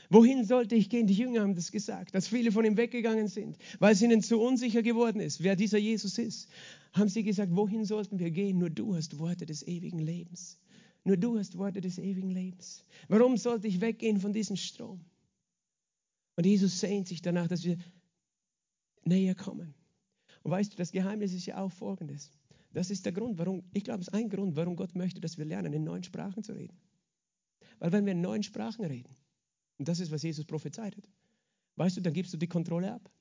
Wohin sollte ich gehen? Die Jünger haben das gesagt, dass viele von ihm weggegangen sind, weil es ihnen zu unsicher geworden ist, wer dieser Jesus ist. Haben sie gesagt, wohin sollten wir gehen? Nur du hast Worte des ewigen Lebens. Nur du hast Worte des ewigen Lebens. Warum sollte ich weggehen von diesem Strom? Und Jesus sehnt sich danach, dass wir näher kommen. Und weißt du, das Geheimnis ist ja auch folgendes. Das ist der Grund, warum, ich glaube, es ist ein Grund, warum Gott möchte, dass wir lernen, in neuen Sprachen zu reden. Weil wenn wir in neuen Sprachen reden, und das ist, was Jesus prophezeit hat. Weißt du, dann gibst du die Kontrolle ab.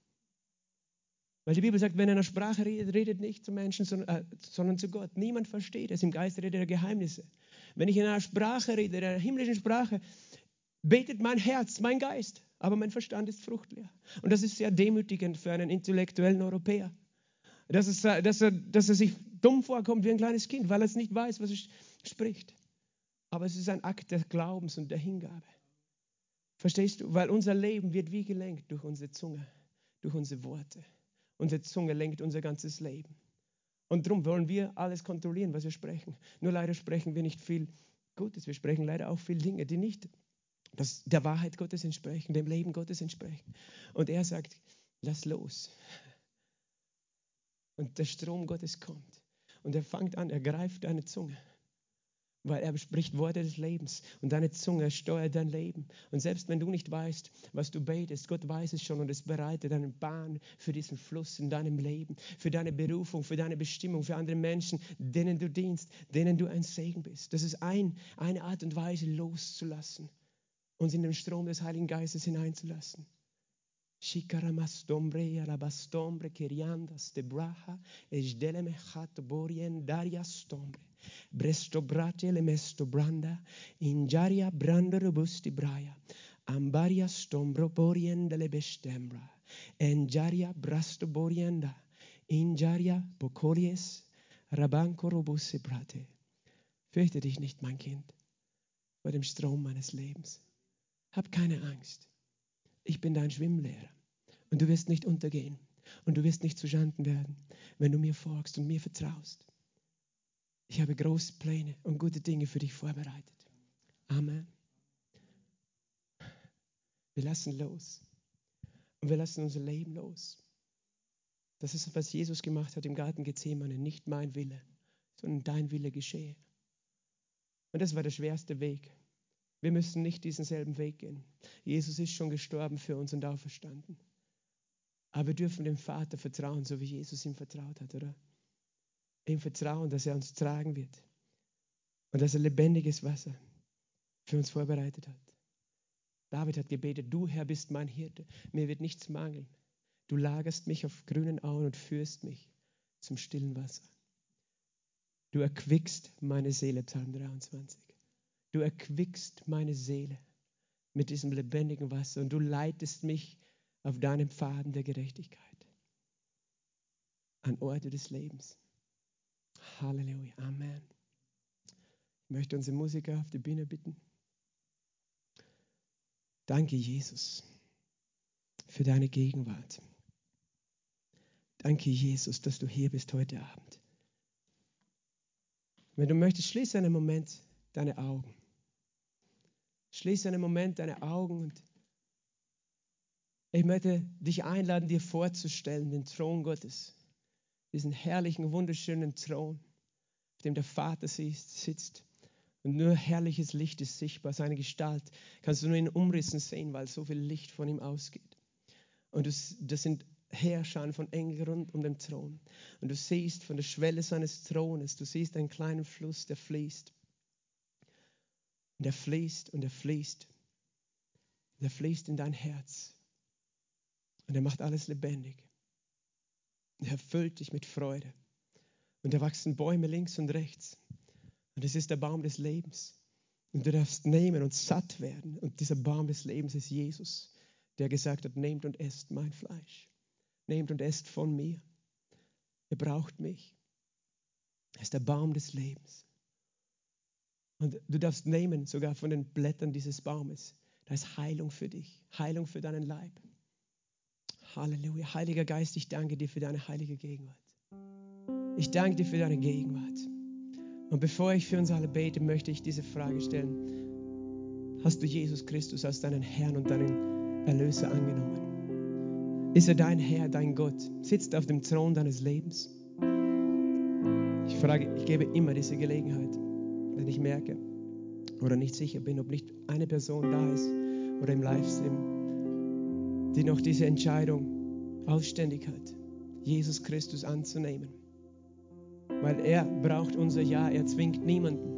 Weil die Bibel sagt, wenn er eine Sprache redet, redet nicht zu Menschen, sondern, äh, sondern zu Gott. Niemand versteht es. Im Geist redet er Geheimnisse. Wenn ich in einer Sprache rede, in einer himmlischen Sprache, betet mein Herz, mein Geist, aber mein Verstand ist fruchtleer. Und das ist sehr demütigend für einen intellektuellen Europäer. Dass, es, dass, er, dass er sich dumm vorkommt wie ein kleines Kind, weil er es nicht weiß, was er spricht. Aber es ist ein Akt des Glaubens und der Hingabe. Verstehst du? Weil unser Leben wird wie gelenkt durch unsere Zunge, durch unsere Worte. Unsere Zunge lenkt unser ganzes Leben. Und darum wollen wir alles kontrollieren, was wir sprechen. Nur leider sprechen wir nicht viel Gutes. Wir sprechen leider auch viel Dinge, die nicht das, der Wahrheit Gottes entsprechen, dem Leben Gottes entsprechen. Und er sagt, lass los. Und der Strom Gottes kommt. Und er fängt an, er greift deine Zunge weil er spricht Worte des Lebens und deine Zunge steuert dein Leben. Und selbst wenn du nicht weißt, was du betest, Gott weiß es schon und es bereitet eine Bahn für diesen Fluss in deinem Leben, für deine Berufung, für deine Bestimmung, für andere Menschen, denen du dienst, denen du ein Segen bist. Das ist ein, eine Art und Weise loszulassen, uns in den Strom des Heiligen Geistes hineinzulassen. Shikaramastombre alabastombre keriandas de braha ejdeleme hat borien dariastombre. Bresto brate le mesto branda, injaria branda robusti braia, ambaria stombro borienda le bestembra, enjaria brasto borienda, injaria bocolies, rabanco robusti brate. Fürchte dich nicht, mein Kind, vor dem Strom meines Lebens. Hab keine Angst. Ich bin dein Schwimmlehrer und du wirst nicht untergehen und du wirst nicht zu Schanden werden, wenn du mir folgst und mir vertraust. Ich habe große Pläne und gute Dinge für dich vorbereitet. Amen. Wir lassen los. Und wir lassen unser Leben los. Das ist, was Jesus gemacht hat im Garten Gethsemane. Nicht mein Wille, sondern dein Wille geschehe. Und das war der schwerste Weg. Wir müssen nicht diesen selben Weg gehen. Jesus ist schon gestorben für uns und auferstanden. Aber wir dürfen dem Vater vertrauen, so wie Jesus ihm vertraut hat, oder? Ihm vertrauen, dass er uns tragen wird und dass er lebendiges Wasser für uns vorbereitet hat. David hat gebetet, du Herr bist mein Hirte, mir wird nichts mangeln. Du lagerst mich auf grünen Auen und führst mich zum stillen Wasser. Du erquickst meine Seele, Psalm 23. Du erquickst meine Seele mit diesem lebendigen Wasser und du leitest mich auf deinem Pfaden der Gerechtigkeit an Orte des Lebens. Halleluja, Amen. Ich möchte unsere Musiker auf die Bühne bitten. Danke, Jesus, für deine Gegenwart. Danke, Jesus, dass du hier bist heute Abend. Wenn du möchtest, schließe einen Moment deine Augen. Schließe einen Moment deine Augen und ich möchte dich einladen, dir vorzustellen, den Thron Gottes, diesen herrlichen, wunderschönen Thron, auf dem der Vater sitzt und nur herrliches Licht ist sichtbar, seine Gestalt kannst du nur in Umrissen sehen, weil so viel Licht von ihm ausgeht. Und das, das sind Herrscher von Engeln rund um den Thron. Und du siehst von der Schwelle seines Thrones, du siehst einen kleinen Fluss, der fließt. Und er fließt und er fließt. Und er fließt in dein Herz. Und er macht alles lebendig. Und er erfüllt dich mit Freude. Und da wachsen Bäume links und rechts. Und es ist der Baum des Lebens. Und du darfst nehmen und satt werden. Und dieser Baum des Lebens ist Jesus, der gesagt hat, nehmt und esst mein Fleisch. Nehmt und esst von mir. Ihr braucht mich. Er ist der Baum des Lebens. Und du darfst nehmen, sogar von den Blättern dieses Baumes. Da ist Heilung für dich, Heilung für deinen Leib. Halleluja. Heiliger Geist, ich danke dir für deine heilige Gegenwart. Ich danke dir für deine Gegenwart. Und bevor ich für uns alle bete, möchte ich diese Frage stellen. Hast du Jesus Christus als deinen Herrn und deinen Erlöser angenommen? Ist er dein Herr, dein Gott? Sitzt auf dem Thron deines Lebens? Ich frage, ich gebe immer diese Gelegenheit ich merke oder nicht sicher bin, ob nicht eine Person da ist oder im Livestream, die noch diese Entscheidung ausständig hat, Jesus Christus anzunehmen. Weil er braucht unser Ja, er zwingt niemanden.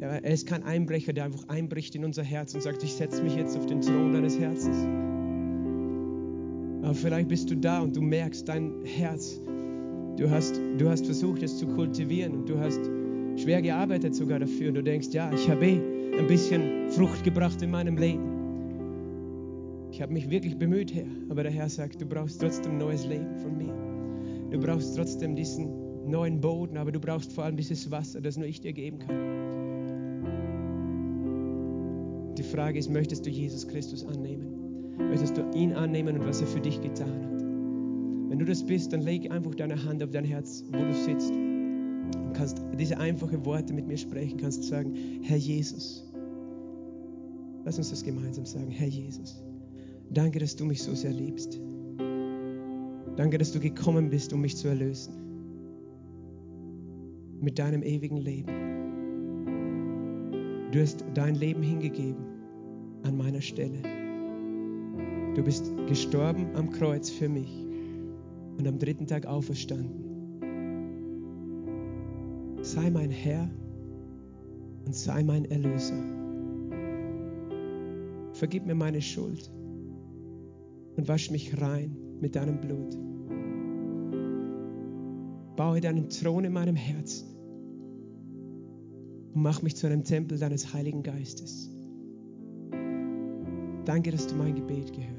Er ist kein Einbrecher, der einfach einbricht in unser Herz und sagt, ich setze mich jetzt auf den Thron deines Herzens. Aber vielleicht bist du da und du merkst, dein Herz, du hast, du hast versucht, es zu kultivieren und du hast schwer gearbeitet sogar dafür und du denkst, ja, ich habe eh ein bisschen Frucht gebracht in meinem Leben. Ich habe mich wirklich bemüht, Herr, aber der Herr sagt, du brauchst trotzdem neues Leben von mir. Du brauchst trotzdem diesen neuen Boden, aber du brauchst vor allem dieses Wasser, das nur ich dir geben kann. Die Frage ist, möchtest du Jesus Christus annehmen? Möchtest du ihn annehmen und was er für dich getan hat? Wenn du das bist, dann leg einfach deine Hand auf dein Herz, wo du sitzt kannst diese einfachen Worte mit mir sprechen, kannst sagen, Herr Jesus. Lass uns das gemeinsam sagen, Herr Jesus. Danke, dass du mich so sehr liebst. Danke, dass du gekommen bist, um mich zu erlösen. Mit deinem ewigen Leben. Du hast dein Leben hingegeben an meiner Stelle. Du bist gestorben am Kreuz für mich und am dritten Tag auferstanden sei mein Herr und sei mein Erlöser. Vergib mir meine Schuld und wasch mich rein mit deinem Blut. Baue deinen Thron in meinem Herzen und mach mich zu einem Tempel deines Heiligen Geistes. Danke, dass du mein Gebet gehört.